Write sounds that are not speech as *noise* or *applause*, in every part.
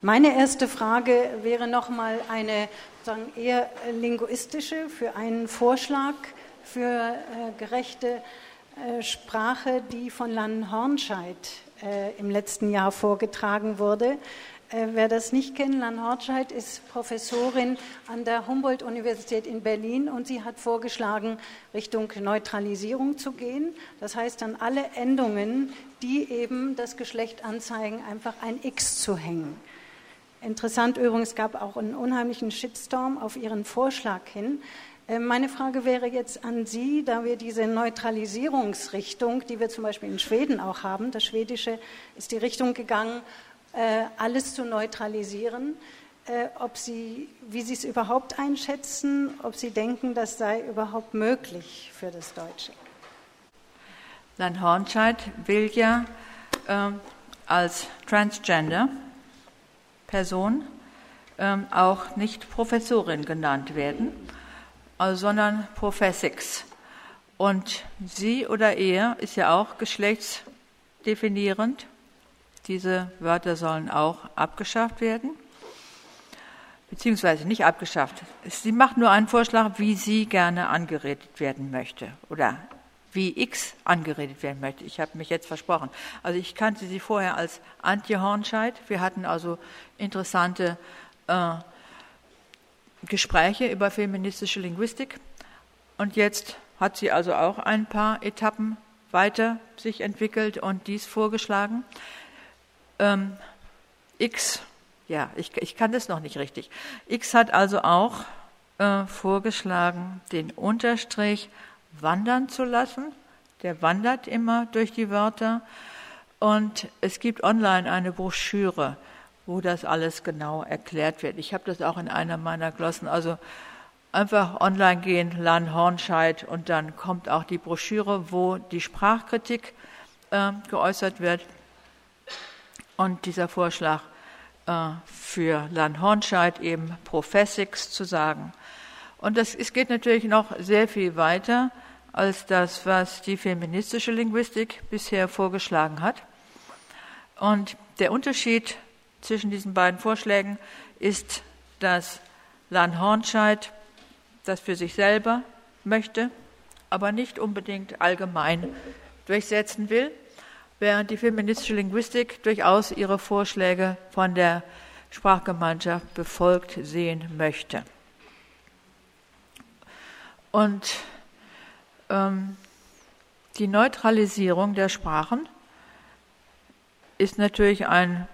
Meine erste Frage wäre nochmal eine sagen, eher linguistische für einen Vorschlag für äh, gerechte äh, Sprache, die von Lan Hornscheid äh, im letzten Jahr vorgetragen wurde. Äh, wer das nicht kennt, Lan Hornscheid ist Professorin an der Humboldt-Universität in Berlin und sie hat vorgeschlagen, Richtung Neutralisierung zu gehen. Das heißt, an alle Endungen, die eben das Geschlecht anzeigen, einfach ein X zu hängen. Interessant übrigens, es gab auch einen unheimlichen Shitstorm auf Ihren Vorschlag hin. Äh, meine Frage wäre jetzt an Sie, da wir diese Neutralisierungsrichtung, die wir zum Beispiel in Schweden auch haben, das Schwedische ist die Richtung gegangen, äh, alles zu neutralisieren, äh, ob Sie, wie Sie es überhaupt einschätzen, ob Sie denken, das sei überhaupt möglich für das Deutsche. Land Hornscheid will ja äh, als Transgender Person ähm, auch nicht Professorin genannt werden, also, sondern Professix. Und sie oder er ist ja auch geschlechtsdefinierend. Diese Wörter sollen auch abgeschafft werden, beziehungsweise nicht abgeschafft. Sie macht nur einen Vorschlag, wie sie gerne angeredet werden möchte oder wie X angeredet werden möchte. Ich habe mich jetzt versprochen. Also ich kannte sie vorher als Antje Hornscheid. Wir hatten also interessante äh, Gespräche über feministische Linguistik. Und jetzt hat sie also auch ein paar Etappen weiter sich entwickelt und dies vorgeschlagen. Ähm, X, ja, ich, ich kann das noch nicht richtig. X hat also auch äh, vorgeschlagen, den Unterstrich wandern zu lassen. Der wandert immer durch die Wörter. Und es gibt online eine Broschüre, wo das alles genau erklärt wird. Ich habe das auch in einer meiner Glossen. Also einfach online gehen, Lan Hornscheid, und dann kommt auch die Broschüre, wo die Sprachkritik äh, geäußert wird. Und dieser Vorschlag äh, für Lan Hornscheid eben Professix zu sagen. Und das, es geht natürlich noch sehr viel weiter als das, was die feministische Linguistik bisher vorgeschlagen hat. Und der Unterschied zwischen diesen beiden Vorschlägen ist, dass Lan Hornscheid das für sich selber möchte, aber nicht unbedingt allgemein durchsetzen will, während die feministische Linguistik durchaus ihre Vorschläge von der Sprachgemeinschaft befolgt sehen möchte. Und ähm, die Neutralisierung der Sprachen ist natürlich ein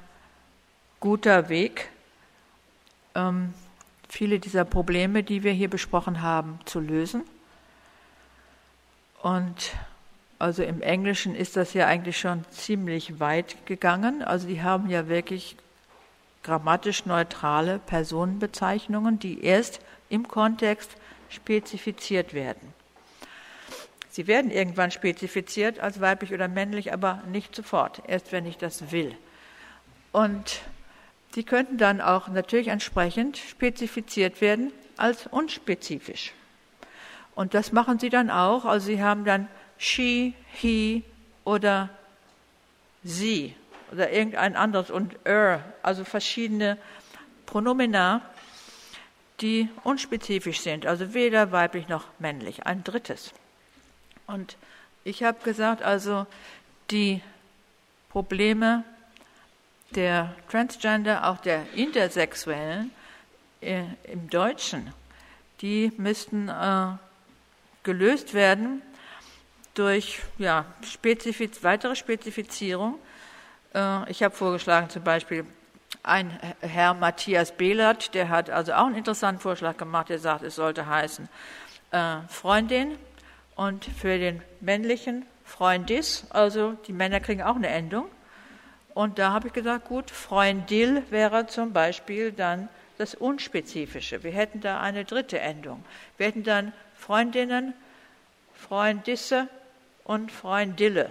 guter Weg, ähm, viele dieser Probleme, die wir hier besprochen haben, zu lösen. Und also im Englischen ist das ja eigentlich schon ziemlich weit gegangen. Also die haben ja wirklich grammatisch neutrale Personenbezeichnungen, die erst im Kontext spezifiziert werden. Sie werden irgendwann spezifiziert als weiblich oder männlich, aber nicht sofort, erst wenn ich das will. Und sie könnten dann auch natürlich entsprechend spezifiziert werden als unspezifisch. Und das machen sie dann auch. Also sie haben dann she, he oder sie oder irgendein anderes und er, also verschiedene Pronomina, die unspezifisch sind, also weder weiblich noch männlich. Ein drittes. Und ich habe gesagt, also die Probleme der Transgender, auch der Intersexuellen äh, im Deutschen, die müssten äh, gelöst werden durch ja, Spezifiz weitere Spezifizierung. Äh, ich habe vorgeschlagen zum Beispiel ein Herr Matthias Behlert, der hat also auch einen interessanten Vorschlag gemacht, der sagt, es sollte heißen äh, Freundin, und für den männlichen Freundis, also die Männer kriegen auch eine Endung. Und da habe ich gesagt, gut, Freundil wäre zum Beispiel dann das Unspezifische. Wir hätten da eine dritte Endung. Wir hätten dann Freundinnen, Freundisse und Freundille.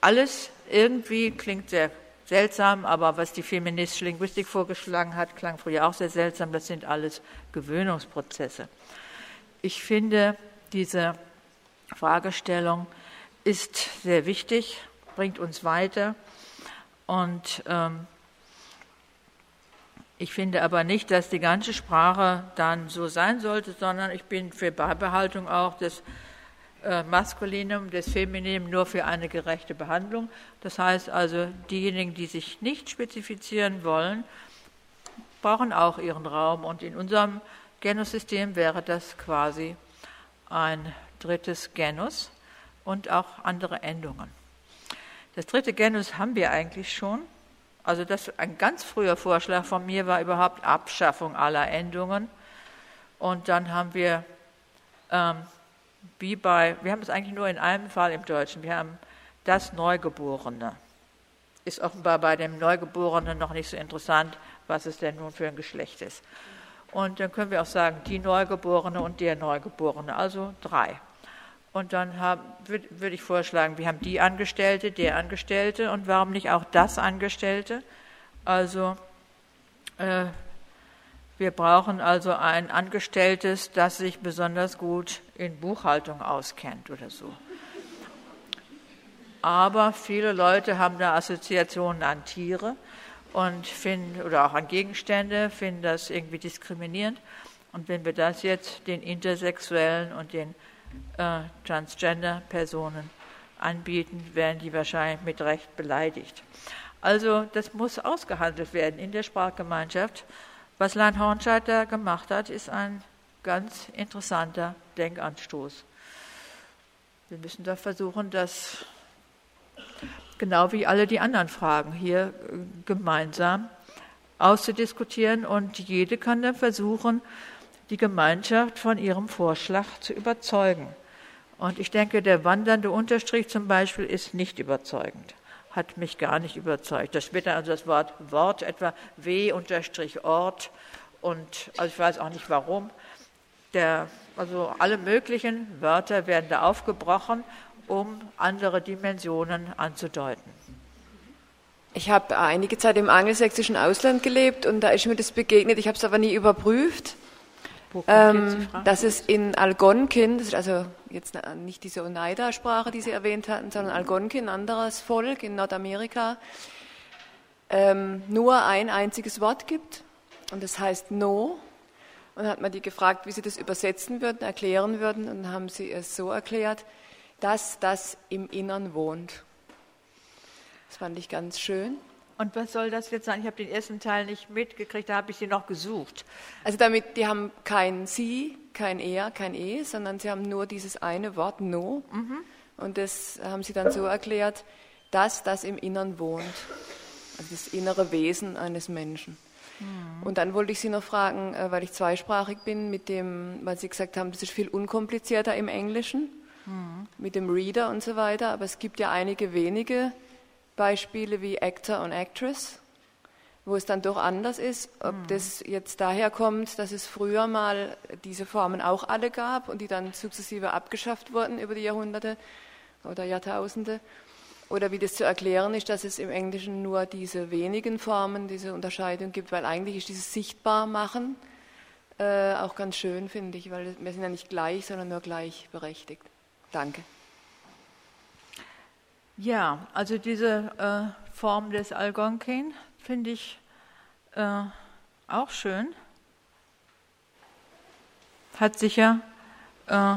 Alles irgendwie klingt sehr seltsam, aber was die feministische Linguistik vorgeschlagen hat, klang früher auch sehr seltsam. Das sind alles Gewöhnungsprozesse. Ich finde, diese Fragestellung ist sehr wichtig, bringt uns weiter und ähm, Ich finde aber nicht, dass die ganze Sprache dann so sein sollte, sondern ich bin für Beibehaltung auch des äh, Maskulinum, des Femininum nur für eine gerechte Behandlung. Das heißt also, diejenigen, die sich nicht spezifizieren wollen, brauchen auch ihren Raum. Und in unserem Genussystem wäre das quasi ein drittes Genus und auch andere Endungen. Das dritte Genus haben wir eigentlich schon. Also das ein ganz früher Vorschlag von mir war überhaupt Abschaffung aller Endungen. Und dann haben wir ähm, wie bei, wir haben es eigentlich nur in einem Fall im Deutschen, wir haben das Neugeborene. Ist offenbar bei dem Neugeborenen noch nicht so interessant, was es denn nun für ein Geschlecht ist. Und dann können wir auch sagen, die Neugeborene und der Neugeborene, also drei. Und dann würde würd ich vorschlagen, wir haben die Angestellte, der Angestellte und warum nicht auch das Angestellte? Also äh, wir brauchen also ein Angestelltes, das sich besonders gut in Buchhaltung auskennt oder so. Aber viele Leute haben da Assoziationen an Tiere und finden, oder auch an Gegenstände, finden das irgendwie diskriminierend. Und wenn wir das jetzt den Intersexuellen und den äh, Transgender-Personen anbieten, werden die wahrscheinlich mit Recht beleidigt. Also das muss ausgehandelt werden in der Sprachgemeinschaft. Was Lein Hornscheid da gemacht hat, ist ein ganz interessanter Denkanstoß. Wir müssen da versuchen, das genau wie alle die anderen Fragen hier äh, gemeinsam auszudiskutieren und jede kann dann versuchen, die Gemeinschaft von ihrem Vorschlag zu überzeugen. Und ich denke, der wandernde Unterstrich zum Beispiel ist nicht überzeugend, hat mich gar nicht überzeugt. Da wird dann also das Wort Wort etwa W-Ort und also ich weiß auch nicht warum. Der, also alle möglichen Wörter werden da aufgebrochen um andere Dimensionen anzudeuten. Ich habe einige Zeit im angelsächsischen Ausland gelebt und da ist mir das begegnet. Ich habe es aber nie überprüft. Ähm, dass es in Algonquin, das ist also jetzt nicht diese Oneida-Sprache, die Sie erwähnt hatten, sondern Algonquin, ein anderes Volk in Nordamerika, ähm, nur ein einziges Wort gibt und das heißt No. Und hat man die gefragt, wie sie das übersetzen würden, erklären würden und haben sie es so erklärt, dass das im Innern wohnt. Das fand ich ganz schön. Und was soll das jetzt sein? Ich habe den ersten Teil nicht mitgekriegt, da habe ich sie noch gesucht. Also damit, die haben kein Sie, kein Er, kein E, sondern sie haben nur dieses eine Wort No. Mhm. Und das haben sie dann so erklärt, dass das im Innern wohnt. Also das innere Wesen eines Menschen. Mhm. Und dann wollte ich Sie noch fragen, äh, weil ich zweisprachig bin, mit dem, weil Sie gesagt haben, das ist viel unkomplizierter im Englischen mhm. mit dem Reader und so weiter. Aber es gibt ja einige wenige Beispiele wie Actor und Actress, wo es dann doch anders ist. Ob mhm. das jetzt daher kommt, dass es früher mal diese Formen auch alle gab und die dann sukzessive abgeschafft wurden über die Jahrhunderte oder Jahrtausende. Oder wie das zu erklären ist, dass es im Englischen nur diese wenigen Formen, diese Unterscheidung gibt, weil eigentlich ist dieses Sichtbarmachen äh, auch ganz schön, finde ich, weil wir sind ja nicht gleich, sondern nur gleichberechtigt. Danke. Ja, also diese äh, Form des Algonquin finde ich äh, auch schön. Hat sicher äh,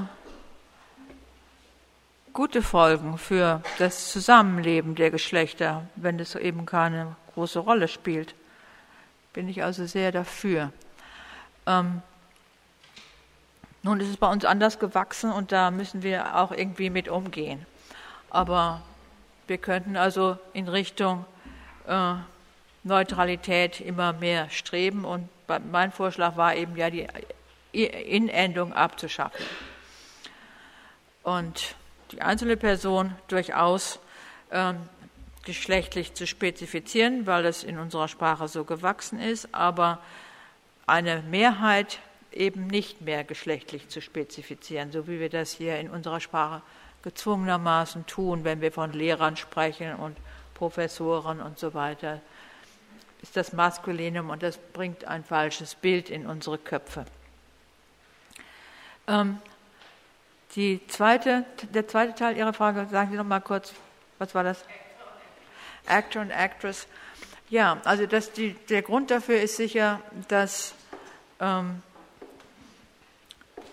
gute Folgen für das Zusammenleben der Geschlechter, wenn es eben keine große Rolle spielt. Bin ich also sehr dafür. Ähm, nun ist es bei uns anders gewachsen und da müssen wir auch irgendwie mit umgehen. Aber wir könnten also in Richtung äh, Neutralität immer mehr streben und mein Vorschlag war eben ja die Inendung abzuschaffen. Und die einzelne Person durchaus äh, geschlechtlich zu spezifizieren, weil es in unserer Sprache so gewachsen ist, aber eine Mehrheit eben nicht mehr geschlechtlich zu spezifizieren, so wie wir das hier in unserer Sprache gezwungenermaßen tun, wenn wir von Lehrern sprechen und Professoren und so weiter, ist das Maskulinum und das bringt ein falsches Bild in unsere Köpfe. Ähm, zweite, der zweite Teil Ihrer Frage, sagen Sie noch mal kurz, was war das? Actor und Actress. Ja, also das, die, der Grund dafür ist sicher, dass ähm,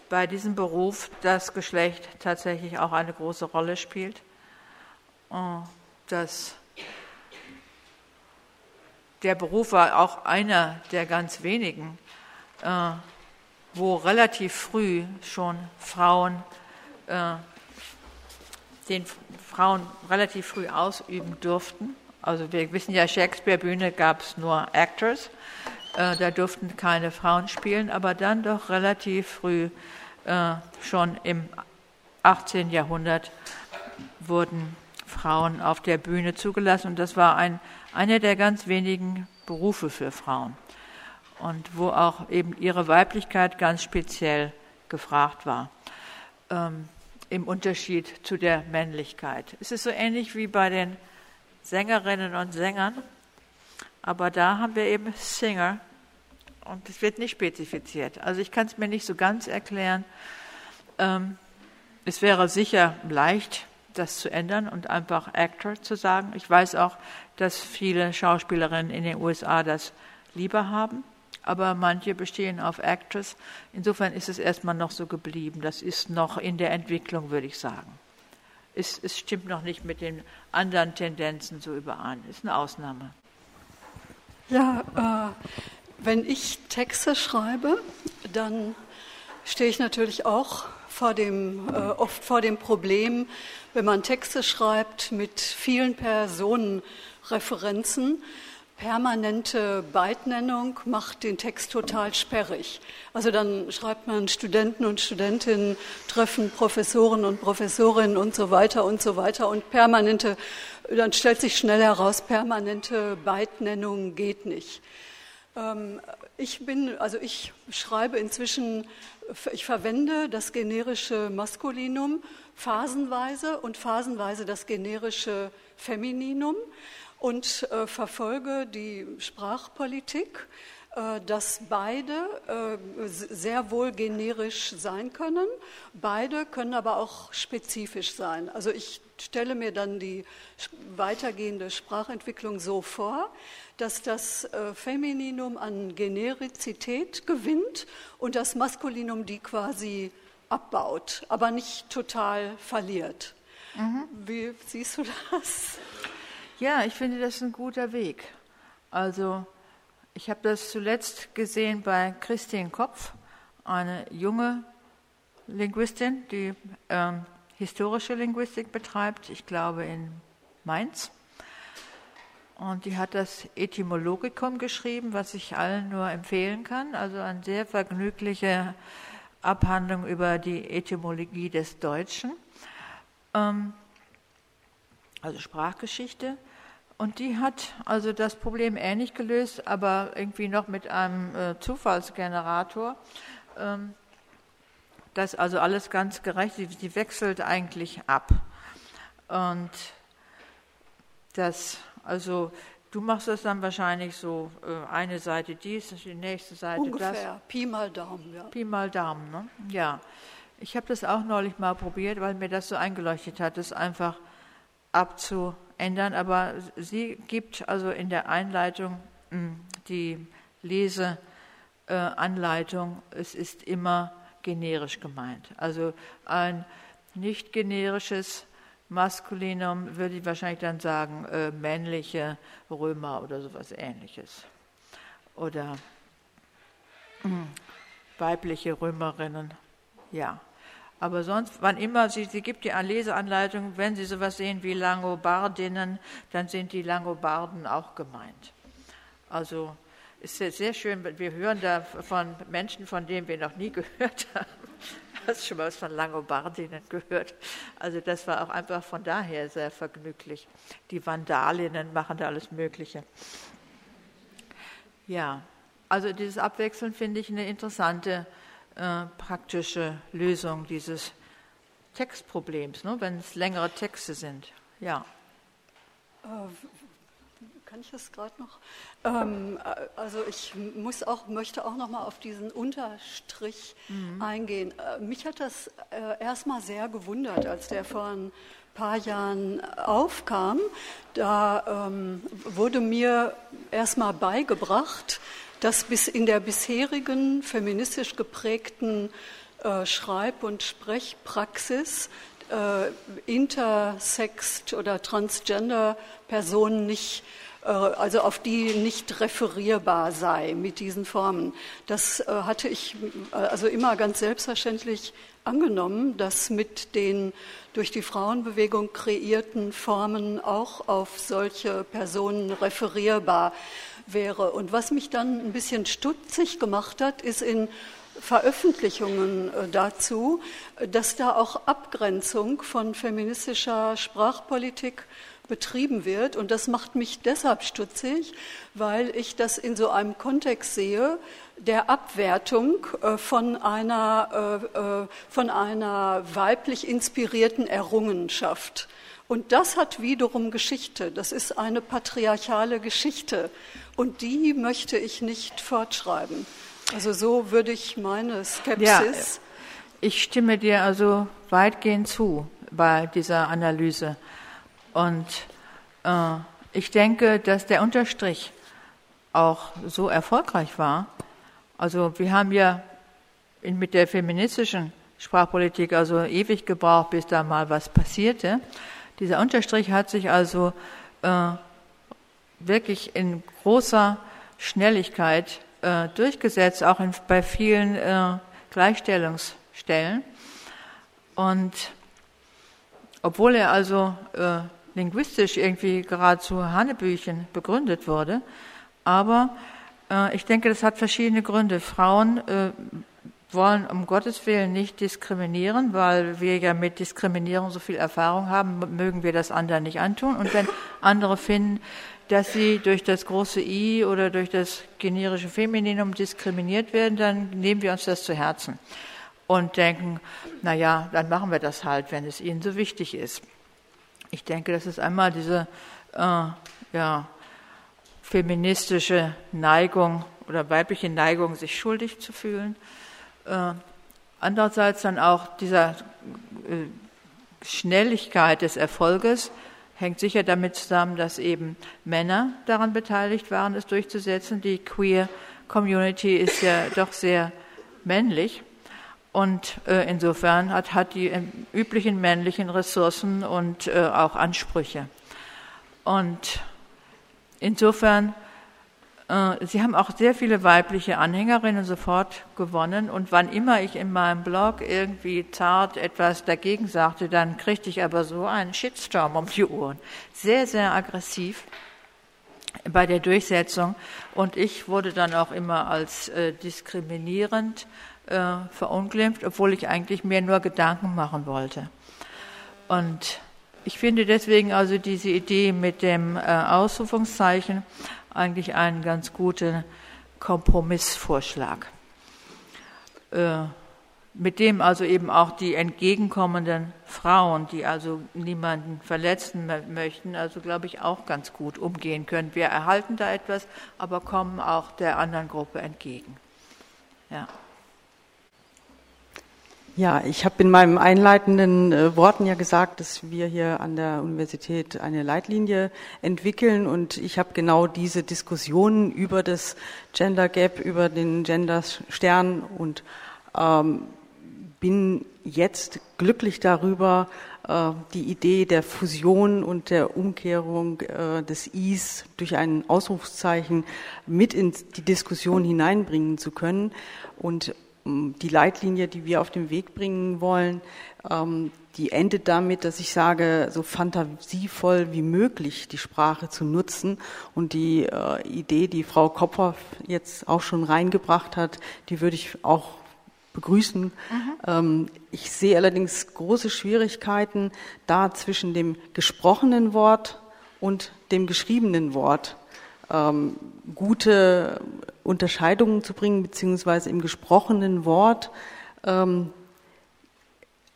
bei diesem Beruf das Geschlecht tatsächlich auch eine große Rolle spielt. Dass der Beruf war auch einer der ganz wenigen, äh, wo relativ früh schon Frauen äh, den Frauen relativ früh ausüben durften. Also wir wissen ja, Shakespeare-Bühne gab es nur Actors, äh, da durften keine Frauen spielen, aber dann doch relativ früh, äh, schon im 18. Jahrhundert, wurden Frauen auf der Bühne zugelassen und das war ein, einer der ganz wenigen Berufe für Frauen und wo auch eben ihre Weiblichkeit ganz speziell gefragt war. Ähm, Im Unterschied zu der Männlichkeit. Es ist so ähnlich wie bei den Sängerinnen und Sängern, aber da haben wir eben Singer und es wird nicht spezifiziert. Also ich kann es mir nicht so ganz erklären. Ähm, es wäre sicher leicht, das zu ändern und einfach Actor zu sagen. Ich weiß auch, dass viele Schauspielerinnen in den USA das lieber haben, aber manche bestehen auf Actress. Insofern ist es erstmal noch so geblieben. Das ist noch in der Entwicklung, würde ich sagen. Es, es stimmt noch nicht mit den anderen Tendenzen so überein. Ist eine Ausnahme. Ja, äh, wenn ich Texte schreibe, dann stehe ich natürlich auch vor dem, äh, oft vor dem Problem, wenn man Texte schreibt mit vielen Personenreferenzen, permanente Beitnennung macht den Text total sperrig. Also dann schreibt man Studenten und Studentinnen treffen Professoren und Professorinnen und so weiter und so weiter und permanente, dann stellt sich schnell heraus, permanente Beitnennung geht nicht. Ähm, ich bin, also ich schreibe inzwischen, ich verwende das generische Maskulinum phasenweise und phasenweise das generische Femininum und äh, verfolge die Sprachpolitik, dass beide äh, sehr wohl generisch sein können. Beide können aber auch spezifisch sein. Also ich stelle mir dann die weitergehende Sprachentwicklung so vor, dass das äh, Femininum an Generizität gewinnt und das Maskulinum die quasi abbaut, aber nicht total verliert. Mhm. Wie siehst du das? Ja, ich finde das ein guter Weg. Also ich habe das zuletzt gesehen bei Christine Kopf, eine junge Linguistin, die ähm, historische Linguistik betreibt, ich glaube in Mainz. Und die hat das Etymologikum geschrieben, was ich allen nur empfehlen kann. Also eine sehr vergnügliche Abhandlung über die Etymologie des Deutschen, ähm, also Sprachgeschichte. Und die hat also das Problem ähnlich gelöst, aber irgendwie noch mit einem äh, Zufallsgenerator. Ähm, das also alles ganz gerecht, sie, sie wechselt eigentlich ab. Und das, also du machst das dann wahrscheinlich so, äh, eine Seite dies, die nächste Seite Ungefähr. das. Ungefähr, Pi mal Daumen, ja. Pi mal Daumen, ne? Ja. Ich habe das auch neulich mal probiert, weil mir das so eingeleuchtet hat, das einfach abzuändern. Aber sie gibt also in der Einleitung hm, die Leseanleitung, es ist immer generisch gemeint. Also ein nicht generisches Maskulinum würde ich wahrscheinlich dann sagen, äh, männliche Römer oder sowas ähnliches. Oder mh, hm, weibliche Römerinnen, ja. Aber sonst, wann immer sie, sie gibt die Leseanleitung, wenn Sie sowas sehen wie Langobardinnen, dann sind die Langobarden auch gemeint. Also ist sehr schön, wir hören da von Menschen, von denen wir noch nie *laughs* gehört haben. Hast schon mal was von Langobardinnen gehört? Also das war auch einfach von daher sehr vergnüglich. Die Vandalinnen machen da alles Mögliche. Ja, also dieses Abwechseln finde ich eine interessante äh, praktische Lösung dieses Textproblems, ne, wenn es längere Texte sind. Ja. Äh, kann ich das gerade noch? Ähm, äh, also ich muss auch, möchte auch noch mal auf diesen Unterstrich mhm. eingehen. Äh, mich hat das äh, erstmal sehr gewundert, als der vor ein paar Jahren aufkam, da ähm, wurde mir erstmal beigebracht, dass bis in der bisherigen feministisch geprägten äh, Schreib- und Sprechpraxis äh, intersext oder transgender Personen nicht äh, also auf die nicht referierbar sei mit diesen Formen. Das äh, hatte ich äh, also immer ganz selbstverständlich angenommen, dass mit den durch die Frauenbewegung kreierten Formen auch auf solche Personen referierbar wäre. Und was mich dann ein bisschen stutzig gemacht hat, ist in Veröffentlichungen dazu, dass da auch Abgrenzung von feministischer Sprachpolitik betrieben wird. Und das macht mich deshalb stutzig, weil ich das in so einem Kontext sehe der Abwertung äh, von einer, äh, äh, von einer weiblich inspirierten Errungenschaft. Und das hat wiederum Geschichte. Das ist eine patriarchale Geschichte. Und die möchte ich nicht fortschreiben. Also so würde ich meine Skepsis. Ja, ich stimme dir also weitgehend zu bei dieser Analyse. Und äh, ich denke, dass der Unterstrich auch so erfolgreich war. Also wir haben ja in, mit der feministischen Sprachpolitik also ewig gebraucht, bis da mal was passierte. Dieser Unterstrich hat sich also äh, wirklich in großer Schnelligkeit äh, durchgesetzt, auch in, bei vielen äh, Gleichstellungsstellen. Und obwohl er also äh, linguistisch irgendwie geradezu Hanebüchen begründet wurde. Aber äh, ich denke, das hat verschiedene Gründe. Frauen äh, wollen um Gottes Willen nicht diskriminieren, weil wir ja mit Diskriminierung so viel Erfahrung haben, mögen wir das anderen nicht antun. Und wenn andere finden, dass sie durch das große I oder durch das generische Femininum diskriminiert werden, dann nehmen wir uns das zu Herzen und denken, na ja, dann machen wir das halt, wenn es ihnen so wichtig ist. Ich denke, das ist einmal diese äh, ja, feministische Neigung oder weibliche Neigung, sich schuldig zu fühlen. Äh, andererseits dann auch dieser äh, Schnelligkeit des Erfolges hängt sicher damit zusammen, dass eben Männer daran beteiligt waren, es durchzusetzen. Die Queer Community ist ja *laughs* doch sehr männlich. Und äh, insofern hat, hat die üblichen männlichen Ressourcen und äh, auch Ansprüche. Und insofern, sie haben auch sehr viele weibliche Anhängerinnen sofort gewonnen. Und wann immer ich in meinem Blog irgendwie zart etwas dagegen sagte, dann kriegte ich aber so einen Shitstorm um die Ohren. Sehr, sehr aggressiv bei der Durchsetzung. Und ich wurde dann auch immer als äh, diskriminierend äh, verunglimpft, obwohl ich eigentlich mir nur Gedanken machen wollte. Und ich finde deswegen also diese Idee mit dem äh, Ausrufungszeichen eigentlich einen ganz guten Kompromissvorschlag, äh, mit dem also eben auch die entgegenkommenden Frauen, die also niemanden verletzen möchten, also glaube ich auch ganz gut umgehen können. Wir erhalten da etwas, aber kommen auch der anderen Gruppe entgegen. Ja. Ja, ich habe in meinen einleitenden äh, Worten ja gesagt, dass wir hier an der Universität eine Leitlinie entwickeln. Und ich habe genau diese Diskussionen über das Gender Gap, über den Gender Stern und ähm, bin jetzt glücklich darüber, äh, die Idee der Fusion und der Umkehrung äh, des Is durch ein Ausrufszeichen mit in die Diskussion hineinbringen zu können. Und die Leitlinie, die wir auf den Weg bringen wollen, ähm, die endet damit, dass ich sage, so fantasievoll wie möglich die Sprache zu nutzen. Und die äh, Idee, die Frau Kopper jetzt auch schon reingebracht hat, die würde ich auch begrüßen. Mhm. Ähm, ich sehe allerdings große Schwierigkeiten da zwischen dem gesprochenen Wort und dem geschriebenen Wort ähm, gute Unterscheidungen zu bringen, beziehungsweise im gesprochenen Wort ähm,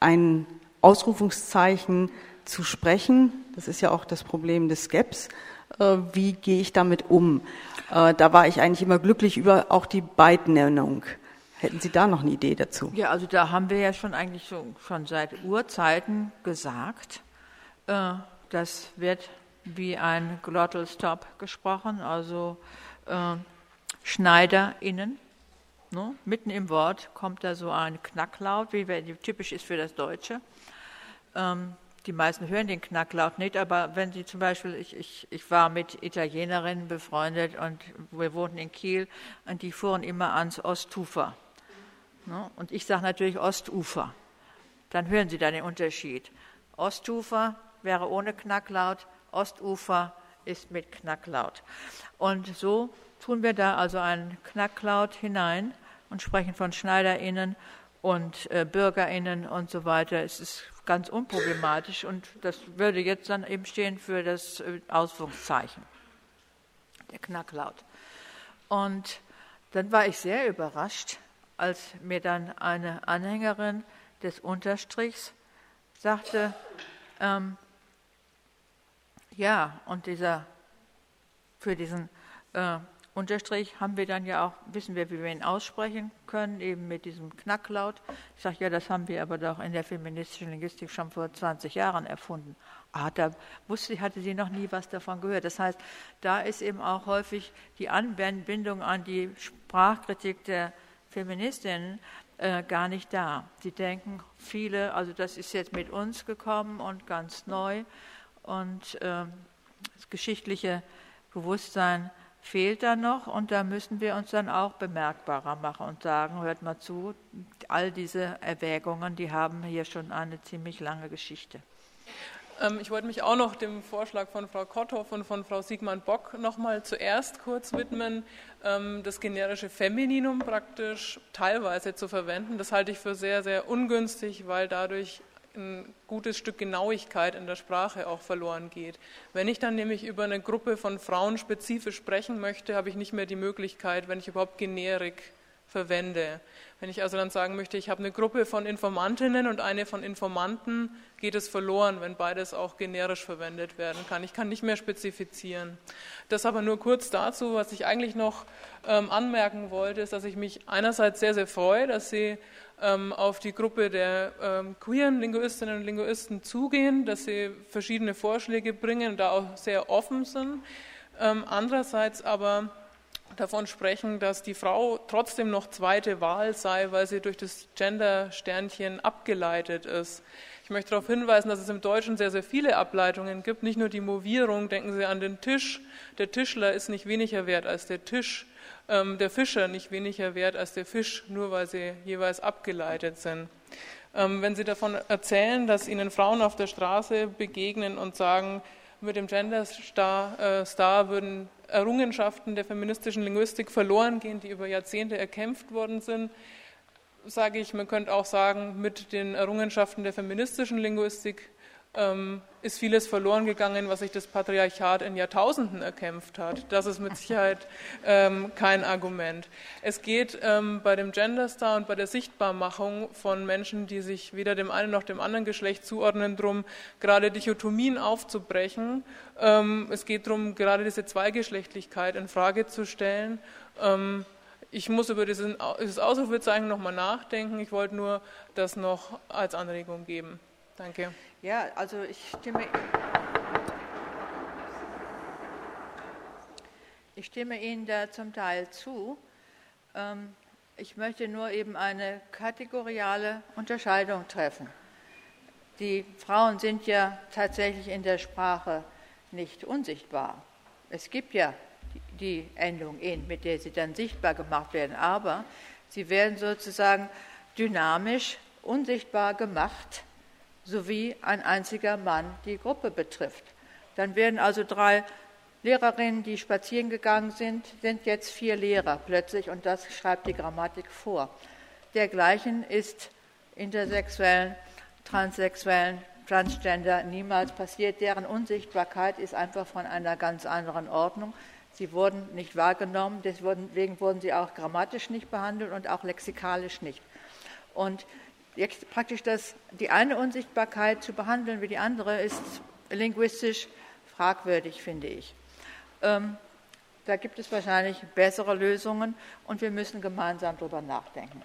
ein Ausrufungszeichen zu sprechen. Das ist ja auch das Problem des Skeps. Äh, wie gehe ich damit um? Äh, da war ich eigentlich immer glücklich über auch die Beidnennung. Hätten Sie da noch eine Idee dazu? Ja, also da haben wir ja schon eigentlich so, schon seit Urzeiten gesagt, Äh, das wird wie ein Glottal Stop gesprochen, also äh, SchneiderInnen. Ne? Mitten im Wort kommt da so ein Knacklaut, wie typisch ist für das Deutsche. Ähm, die meisten hören den Knacklaut nicht, aber wenn Sie zum Beispiel, ich, ich, ich war mit Italienerinnen befreundet und wir wohnten in Kiel und die fuhren immer ans Ostufer. Ne? Und ich sage natürlich Ostufer. Dann hören Sie da den Unterschied. Ostufer wäre ohne Knacklaut, Ostufer ist mit Knacklaut. Und so tun wir da also einen Knacklaut hinein und sprechen von SchneiderInnen und äh, BürgerInnen und so weiter. Es ist ganz unproblematisch und das würde jetzt dann eben stehen für das äh, Ausführungszeichen, der Knacklaut. Und dann war ich sehr überrascht, als mir dann eine Anhängerin des Unterstrichs sagte, ähm, ja, und dieser, für diesen äh, Unterstrich haben wir dann ja auch, wissen wir, wie wir ihn aussprechen können, eben mit diesem Knacklaut. Ich sage, ja, das haben wir aber doch in der feministischen Linguistik schon vor 20 Jahren erfunden. Ah, da wusste, hatte sie noch nie was davon gehört. Das heißt, da ist eben auch häufig die Anbindung an die Sprachkritik der Feministinnen äh, gar nicht da. Sie denken, viele, also das ist jetzt mit uns gekommen und ganz neu und äh, das geschichtliche Bewusstsein fehlt da noch und da müssen wir uns dann auch bemerkbarer machen und sagen, hört mal zu, all diese Erwägungen, die haben hier schon eine ziemlich lange Geschichte. Ähm, ich wollte mich auch noch dem Vorschlag von Frau Kotthoff und von Frau Sigmund Bock noch mal zuerst kurz widmen, ähm, das generische Femininum praktisch teilweise zu verwenden. Das halte ich für sehr, sehr ungünstig, weil dadurch ein gutes Stück Genauigkeit in der Sprache auch verloren geht. Wenn ich dann nämlich über eine Gruppe von Frauen spezifisch sprechen möchte, habe ich nicht mehr die Möglichkeit, wenn ich überhaupt Generik verwende. Wenn ich also dann sagen möchte, ich habe eine Gruppe von Informantinnen und eine von Informanten, geht es verloren, wenn beides auch generisch verwendet werden kann. Ich kann nicht mehr spezifizieren. Das aber nur kurz dazu, was ich eigentlich noch ähm, anmerken wollte, ist, dass ich mich einerseits sehr, sehr freue, dass Sie ähm, auf die Gruppe der ähm, queeren Linguistinnen und Linguisten zugehen, dass sie verschiedene Vorschläge bringen und da auch sehr offen sind. Ähm, andererseits aber davon sprechen, dass die Frau trotzdem noch zweite Wahl sei, weil sie durch das Gender-Sternchen abgeleitet ist. Ich möchte darauf hinweisen, dass es im Deutschen sehr, sehr viele Ableitungen gibt. Nicht nur die Movierung, denken Sie an den Tisch. Der Tischler ist nicht weniger wert als der Tisch ähm, der Fischer nicht weniger wert als der Fisch, nur weil sie jeweils abgeleitet sind. Ähm, wenn Sie davon erzählen, dass Ihnen Frauen auf der Straße begegnen und sagen, mit dem Gender Star, äh, Star würden Errungenschaften der feministischen Linguistik verloren gehen, die über Jahrzehnte erkämpft worden sind, sage ich, man könnte auch sagen, mit den Errungenschaften der feministischen Linguistik ähm, ist vieles verloren gegangen, was sich das Patriarchat in Jahrtausenden erkämpft hat. Das ist mit Sicherheit ähm, kein Argument. Es geht ähm, bei dem Gender Star und bei der Sichtbarmachung von Menschen, die sich weder dem einen noch dem anderen Geschlecht zuordnen, darum, gerade Dichotomien aufzubrechen. Ähm, es geht darum, gerade diese Zweigeschlechtlichkeit in Frage zu stellen. Ähm, ich muss über dieses Ausrufezeichen nochmal nachdenken. Ich wollte nur das noch als Anregung geben. Danke. Ja, also ich stimme, ich stimme Ihnen da zum Teil zu. Ähm, ich möchte nur eben eine kategoriale Unterscheidung treffen. Die Frauen sind ja tatsächlich in der Sprache nicht unsichtbar. Es gibt ja die Endung in, mit der sie dann sichtbar gemacht werden, aber sie werden sozusagen dynamisch unsichtbar gemacht sowie ein einziger Mann die Gruppe betrifft. Dann werden also drei Lehrerinnen, die spazieren gegangen sind, sind jetzt vier Lehrer plötzlich und das schreibt die Grammatik vor. Dergleichen ist intersexuellen, transsexuellen, Transgender niemals passiert. Deren Unsichtbarkeit ist einfach von einer ganz anderen Ordnung. Sie wurden nicht wahrgenommen, deswegen wurden sie auch grammatisch nicht behandelt und auch lexikalisch nicht. Und jetzt praktisch das, die eine Unsichtbarkeit zu behandeln wie die andere, ist linguistisch fragwürdig, finde ich. Ähm, da gibt es wahrscheinlich bessere Lösungen und wir müssen gemeinsam darüber nachdenken.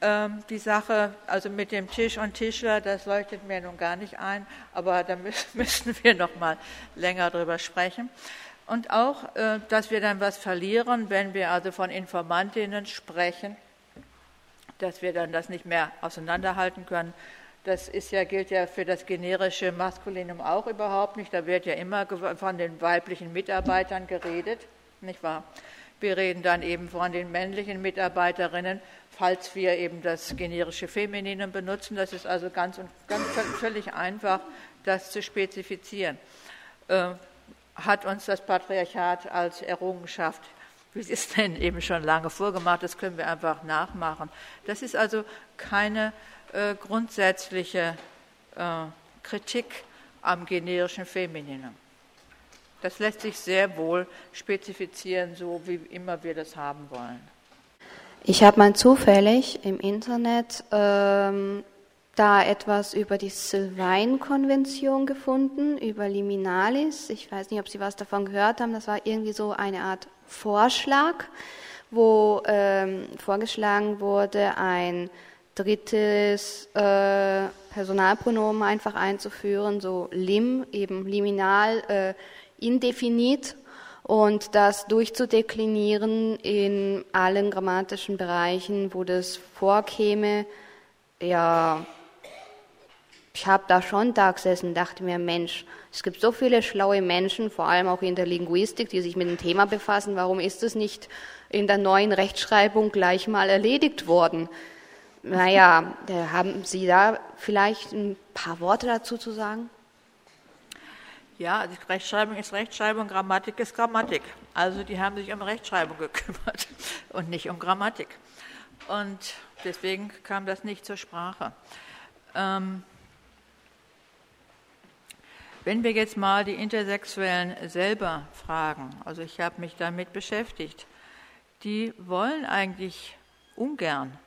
Ähm, die Sache, also mit dem Tisch und Tischler, das leuchtet mir nun gar nicht ein, aber da *laughs* müssten wir noch mal länger drüber sprechen. Und auch, äh, dass wir dann was verlieren, wenn wir also von Informantinnen sprechen, dass wir dann das nicht mehr auseinanderhalten können. Das ist ja, gilt ja für das generische Maskulinum auch überhaupt nicht. Da wird ja immer von den weiblichen Mitarbeitern geredet, nicht wahr? Wir reden dann eben von den männlichen Mitarbeiterinnen, falls wir eben das generische Femininum benutzen. Das ist also ganz, ganz völlig einfach, das zu spezifizieren. Äh, hat uns das Patriarchat als Errungenschaft, wie es denn eben schon lange vorgemacht, das können wir einfach nachmachen. Das ist also keine äh, grundsätzliche äh, Kritik am generischen Femininum. Das lässt sich sehr wohl spezifizieren, so wie immer wir das haben wollen. Ich habe mal zufällig im Internet ähm, da etwas über die Sylvain-Konvention gefunden, über Liminalis. Ich weiß nicht, ob Sie was davon gehört haben. Das war irgendwie so eine Art Vorschlag, wo ähm, vorgeschlagen wurde, ein drittes äh, Personalpronomen einfach einzuführen, so lim, eben liminal, äh, indefinit und das durchzudeklinieren in allen grammatischen Bereichen, wo das vorkäme. Ja, ich habe da schon da gesessen dachte mir, Mensch, es gibt so viele schlaue Menschen, vor allem auch in der Linguistik, die sich mit dem Thema befassen. Warum ist es nicht in der neuen Rechtschreibung gleich mal erledigt worden? Naja, *laughs* haben Sie da vielleicht ein paar Worte dazu zu sagen? Ja, also Rechtschreibung ist Rechtschreibung, Grammatik ist Grammatik. Also die haben sich um Rechtschreibung *laughs* gekümmert und nicht um Grammatik. Und deswegen kam das nicht zur Sprache. Ähm, wenn wir jetzt mal die Intersexuellen selber fragen, also ich habe mich damit beschäftigt, die wollen eigentlich ungern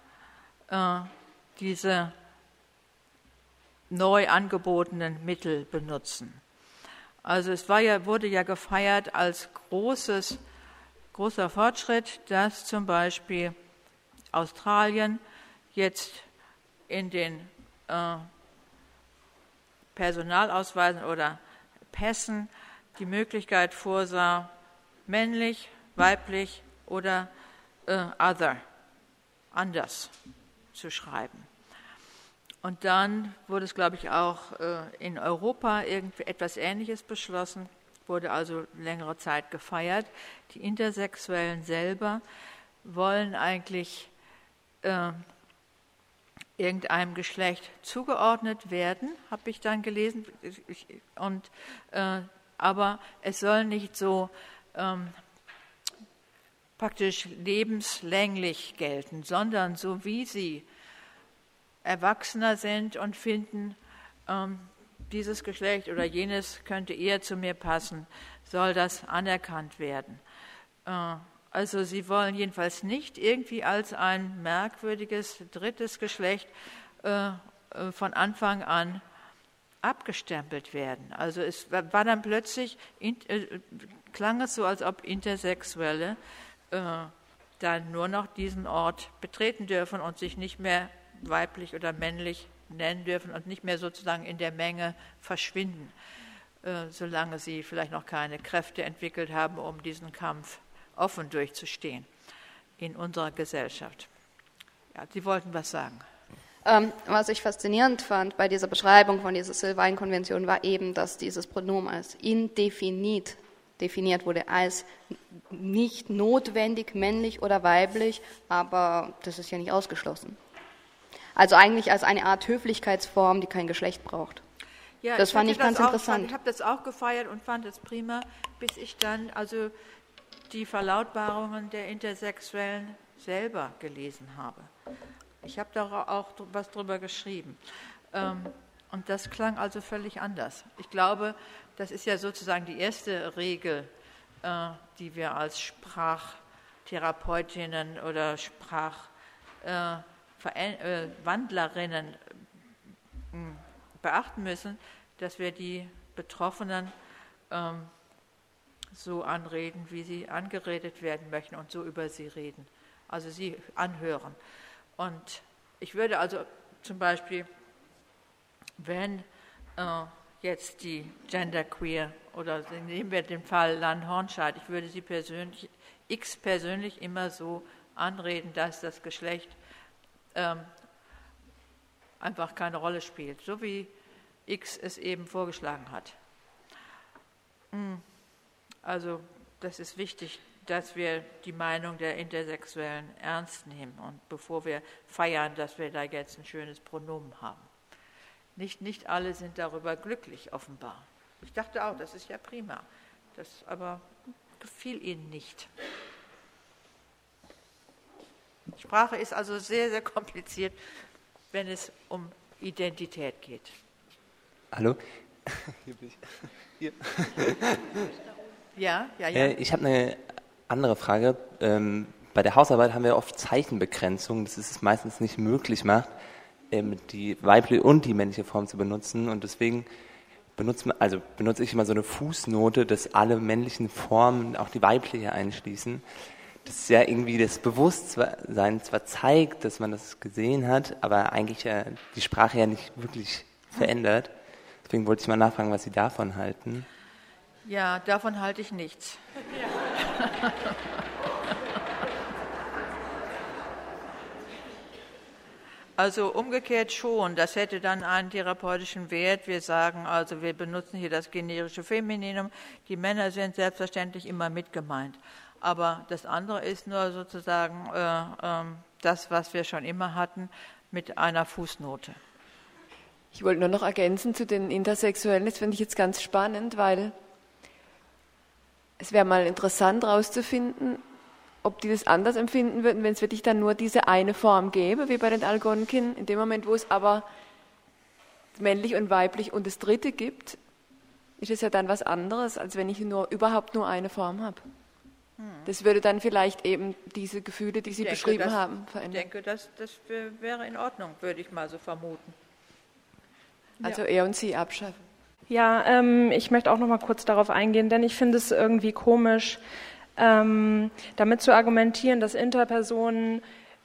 äh, diese neu angebotenen Mittel benutzen. Also es ja, wurde ja gefeiert als großes, großer Fortschritt, dass zum Beispiel Australien jetzt in den äh, Personalausweisen oder Pässen die Möglichkeit vorsah, männlich, weiblich oder äh, other, anders zu schreiben. Und dann wurde es, glaube ich, auch äh, in Europa irgendwie etwas Ähnliches beschlossen, wurde also längere Zeit gefeiert. Die Intersexuellen selber wollen eigentlich äh, irgendeinem Geschlecht zugeordnet werden, habe ich dann gelesen. Und, äh, aber es soll nicht so ähm, praktisch lebenslänglich gelten, sondern so wie sie erwachsener sind und finden, ähm, dieses Geschlecht oder jenes könnte eher zu mir passen, soll das anerkannt werden. Äh, also sie wollen jedenfalls nicht irgendwie als ein merkwürdiges drittes Geschlecht äh, äh von Anfang an abgestempelt werden. Also es war dann plötzlich, äh, klang es so, als ob Intersexuelle äh, dann nur noch diesen Ort betreten dürfen und sich nicht mehr weiblich oder männlich nennen dürfen und nicht mehr sozusagen in der Menge verschwinden, äh, solange sie vielleicht noch keine Kräfte entwickelt haben, um diesen Kampf offen durchzustehen in unserer Gesellschaft. Ja, Sie wollten was sagen. Ähm, was ich faszinierend fand bei dieser Beschreibung von dieser Sylvain-Konvention war eben, dass dieses Pronomen als indefinit definiert wurde, als nicht notwendig männlich oder weiblich, aber das ist ja nicht ausgeschlossen. Also eigentlich als eine Art Höflichkeitsform, die kein Geschlecht braucht. Ja, das fand ich ganz auch, interessant. Ich habe das auch gefeiert und fand es prima, bis ich dann also die Verlautbarungen der Intersexuellen selber gelesen habe. Ich habe da auch was drüber geschrieben. Ähm, und das klang also völlig anders. Ich glaube, das ist ja sozusagen die erste Regel, äh, die wir als Sprachtherapeutinnen oder Sprach äh, äh, hm, beachten müssen, dass wir die Betroffenen ähm, so anreden, wie sie angeredet werden möchten und so über sie reden, also sie anhören. Und Ich würde also zum Beispiel, wenn äh, jetzt die Genderqueer oder nehmen wir den Fall Lan-Hornscheid, ich würde sie persönlich, X persönlich immer so anreden, dass das Geschlecht ähm, einfach keine Rolle spielt, so wie X es eben vorgeschlagen hat. Hm. Also das ist wichtig, dass wir die Meinung der Intersexuellen ernst nehmen und bevor wir feiern, dass wir da jetzt ein schönes Pronomen haben. Nicht, nicht alle sind darüber glücklich, offenbar. Ich dachte auch, das ist ja prima. Das aber gefiel ihnen nicht. Sprache ist also sehr, sehr kompliziert, wenn es um Identität geht. Hallo? Hier bin ich. *laughs* Hier. Ja, ja, ja. Äh, ich habe eine andere Frage. Ähm, bei der Hausarbeit haben wir oft Zeichenbegrenzungen, dass es meistens nicht möglich macht, ähm, die weibliche und die männliche Form zu benutzen. Und deswegen benutzt man, also benutze ich immer so eine Fußnote, dass alle männlichen Formen auch die weibliche einschließen. Das ja irgendwie das Bewusstsein zwar zeigt, dass man das gesehen hat, aber eigentlich ja die Sprache ja nicht wirklich verändert. Deswegen wollte ich mal nachfragen, was Sie davon halten. Ja, davon halte ich nichts. Ja. *laughs* Also umgekehrt schon, das hätte dann einen therapeutischen Wert. Wir sagen also, wir benutzen hier das generische Femininum. Die Männer sind selbstverständlich immer mit gemeint. Aber das andere ist nur sozusagen äh, äh, das, was wir schon immer hatten, mit einer Fußnote. Ich wollte nur noch ergänzen zu den Intersexuellen. Das finde ich jetzt ganz spannend, weil es wäre mal interessant herauszufinden, ob die das anders empfinden würden, wenn es wirklich dann nur diese eine Form gäbe, wie bei den Algonkin. In dem Moment, wo es aber männlich und weiblich und das dritte gibt, ist es ja dann was anderes, als wenn ich nur überhaupt nur eine Form habe. Hm. Das würde dann vielleicht eben diese Gefühle, die Sie denke, beschrieben das, haben, verändern. Ich denke, das, das wäre in Ordnung, würde ich mal so vermuten. Also ja. er und Sie abschaffen. Ja, ähm, ich möchte auch noch mal kurz darauf eingehen, denn ich finde es irgendwie komisch, ähm, damit zu argumentieren, dass Interpersonen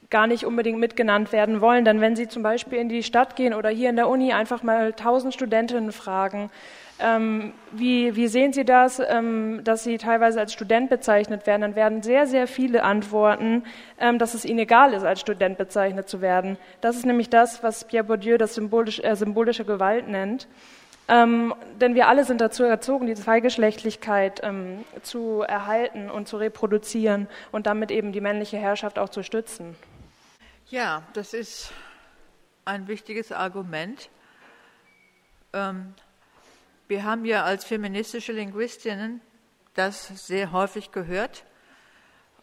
gar nicht unbedingt mitgenannt werden wollen. Denn wenn Sie zum Beispiel in die Stadt gehen oder hier in der Uni einfach mal tausend Studentinnen fragen, ähm, wie, wie, sehen Sie das, ähm, dass Sie teilweise als Student bezeichnet werden? Dann werden sehr, sehr viele antworten, ähm, dass es Ihnen egal ist, als Student bezeichnet zu werden. Das ist nämlich das, was Pierre Bourdieu das symbolisch, äh, symbolische Gewalt nennt. Ähm, denn wir alle sind dazu erzogen, die Zweigeschlechtlichkeit ähm, zu erhalten und zu reproduzieren und damit eben die männliche Herrschaft auch zu stützen. Ja, das ist ein wichtiges Argument. Ähm, wir haben ja als feministische Linguistinnen das sehr häufig gehört.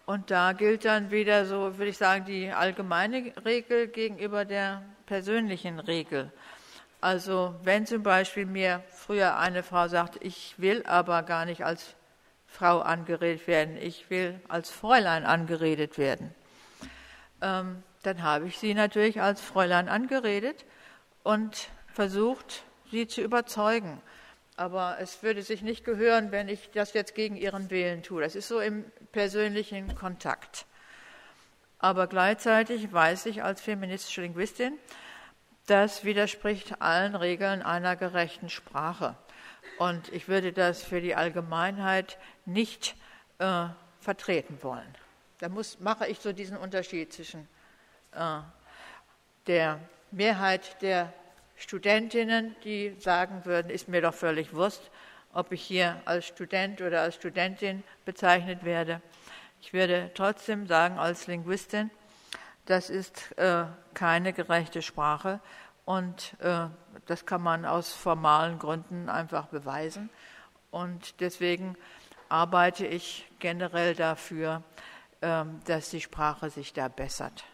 Und da gilt dann wieder so, würde ich sagen, die allgemeine Regel gegenüber der persönlichen Regel. Also wenn zum Beispiel mir früher eine Frau sagt, ich will aber gar nicht als Frau angeredet werden, ich will als Fräulein angeredet werden, ähm, dann habe ich sie natürlich als Fräulein angeredet und versucht, sie zu überzeugen. Aber es würde sich nicht gehören, wenn ich das jetzt gegen ihren Willen tue. Das ist so im persönlichen Kontakt. Aber gleichzeitig weiß ich als feministische Linguistin, das widerspricht allen Regeln einer gerechten Sprache. Und ich würde das für die Allgemeinheit nicht äh, vertreten wollen. Da muss, mache ich so diesen Unterschied zwischen äh, der Mehrheit der Studentinnen, die sagen würden, ist mir doch völlig wurscht, ob ich hier als Student oder als Studentin bezeichnet werde. Ich würde trotzdem sagen, als Linguistin, das ist äh, keine gerechte Sprache und äh, das kann man aus formalen Gründen einfach beweisen. Und deswegen arbeite ich generell dafür, äh, dass die Sprache sich da bessert.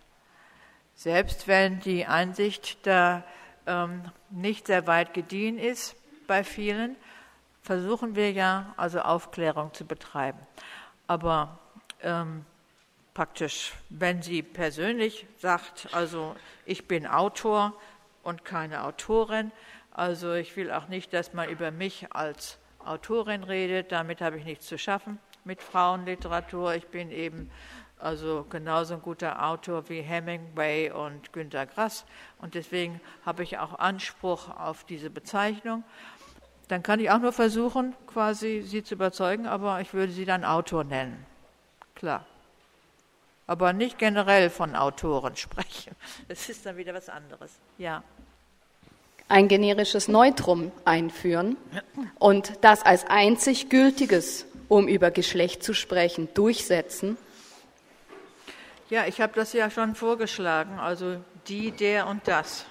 Selbst wenn die Einsicht da ähm, nicht sehr weit gediehen ist bei vielen, versuchen wir ja also Aufklärung zu betreiben. Aber ähm, praktisch, wenn sie persönlich sagt, also ich bin Autor und keine Autorin, also ich will auch nicht, dass man über mich als Autorin redet, damit habe ich nichts zu schaffen mit Frauenliteratur. Ich bin eben also genauso ein guter Autor wie Hemingway und Günter Grass. Und deswegen habe ich auch Anspruch auf diese Bezeichnung. Dann kann ich auch nur versuchen, quasi sie zu überzeugen, aber ich würde sie dann Autor nennen. Klar. Aber nicht generell von Autoren sprechen. *laughs* Das ist dann wieder was anderes. Ja. Ein generisches Neutrum einführen und das als einzig gültiges, um über Geschlecht zu sprechen, durchsetzen ja, ich habe das ja schon vorgeschlagen, also die, der und das.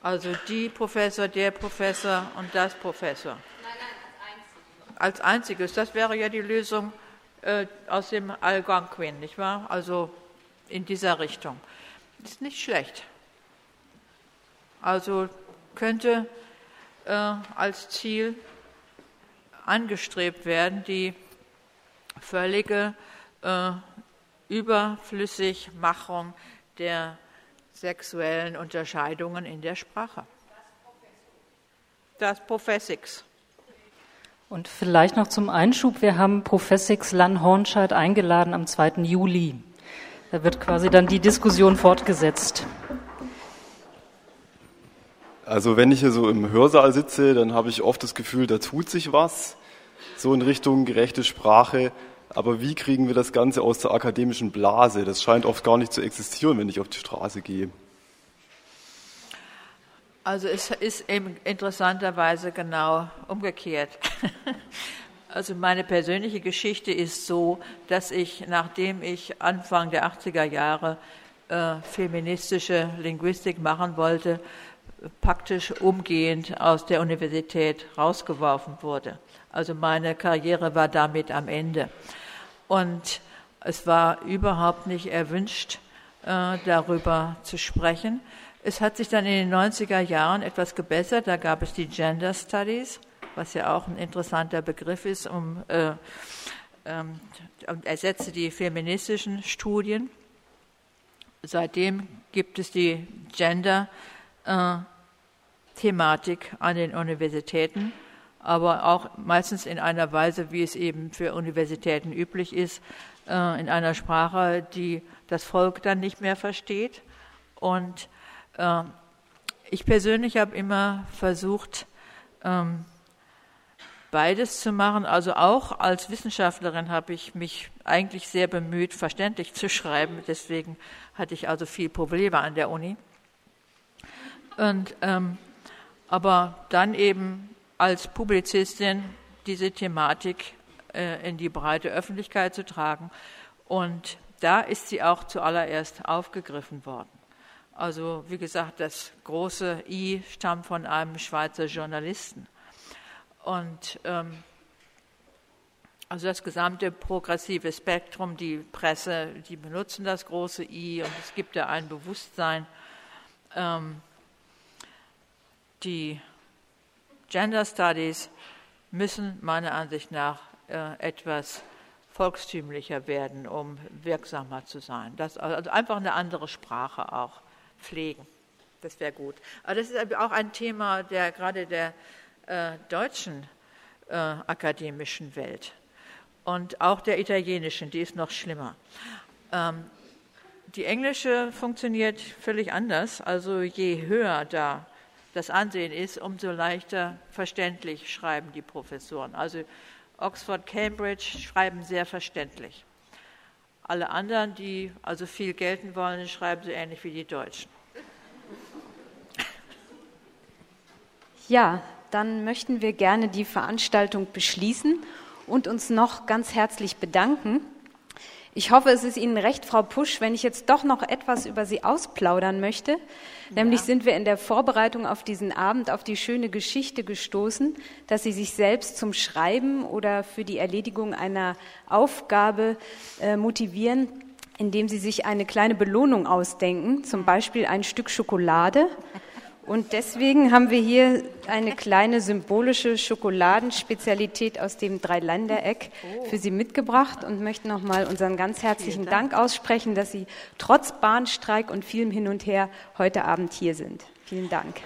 Also die Professor, der Professor und das Professor. Nein, nein, als einziges. Als einziges, das wäre ja die Lösung äh, aus dem Algonquin, nicht wahr? Also in dieser Richtung. Ist nicht schlecht. Also könnte äh, als Ziel angestrebt werden, die völlige äh, Überflüssigmachung der sexuellen Unterscheidungen in der Sprache. Das Professix. Und vielleicht noch zum Einschub, wir haben Professix Lan Hornscheid eingeladen am 2. Juli. Da wird quasi dann die Diskussion fortgesetzt. Also wenn ich hier so im Hörsaal sitze, dann habe ich oft das Gefühl, da tut sich was, so in Richtung gerechte Sprache. Aber wie kriegen wir das Ganze aus der akademischen Blase? Das scheint oft gar nicht zu existieren, wenn ich auf die Straße gehe. Also es ist eben interessanterweise genau umgekehrt. *laughs* Also meine persönliche Geschichte ist so, dass ich, nachdem ich Anfang der 80er Jahre äh, feministische Linguistik machen wollte, praktisch umgehend aus der Universität rausgeworfen wurde. Also meine Karriere war damit am Ende. Und es war überhaupt nicht erwünscht, äh, darüber zu sprechen. Es hat sich dann in den 90er Jahren etwas gebessert. Da gab es die Gender Studies, was ja auch ein interessanter Begriff ist, um, äh, ähm, ersetzte die feministischen Studien. Seitdem gibt es die Gender äh, an den Universitäten aber auch meistens in einer Weise, wie es eben für Universitäten üblich ist, äh, in einer Sprache, die das Volk dann nicht mehr versteht. Und ich persönlich habe immer versucht, ähm, beides zu machen. Also auch als Wissenschaftlerin habe ich mich eigentlich sehr bemüht, verständlich zu schreiben. Deswegen hatte ich also viel Probleme an der Uni. Und, ähm, aber dann eben als Publizistin diese Thematik äh, in die breite Öffentlichkeit zu tragen. Und da ist sie auch zuallererst aufgegriffen worden. Also wie gesagt, das große I stammt von einem Schweizer Journalisten. Und ähm, also das gesamte progressive Spektrum, die Presse, die benutzen das große I und es gibt ja ein Bewusstsein, ähm, die Gender Studies müssen meiner Ansicht nach äh, etwas volkstümlicher werden, um wirksamer zu sein. Das, also einfach eine andere Sprache auch pflegen. Das wäre gut. Aber das ist auch ein Thema der gerade der äh, deutschen äh, akademischen Welt und auch der italienischen, die ist noch schlimmer. Ähm, die englische funktioniert völlig anders. Also je höher da das Ansehen ist, umso leichter verständlich schreiben die Professoren. Also Oxford, Cambridge schreiben sehr verständlich. Alle anderen, die also viel gelten wollen, schreiben so ähnlich wie die Deutschen. Ja, dann möchten wir gerne die Veranstaltung beschließen und uns noch ganz herzlich bedanken. Ich hoffe, es ist Ihnen recht, Frau Pusch, wenn ich jetzt doch noch etwas über Sie ausplaudern möchte. Nämlich ja. sind wir in der Vorbereitung auf diesen Abend auf die schöne Geschichte gestoßen, dass Sie sich selbst zum Schreiben oder für die Erledigung einer Aufgabe äh, motivieren, indem Sie sich eine kleine Belohnung ausdenken, zum Beispiel ein Stück Schokolade. Und deswegen haben wir hier eine kleine symbolische Schokoladenspezialität aus dem Dreiländereck für Sie mitgebracht und möchten nochmal unseren ganz herzlichen Dank. Dank aussprechen, dass Sie trotz Bahnstreik und vielem Hin und Her heute Abend hier sind. Vielen Dank.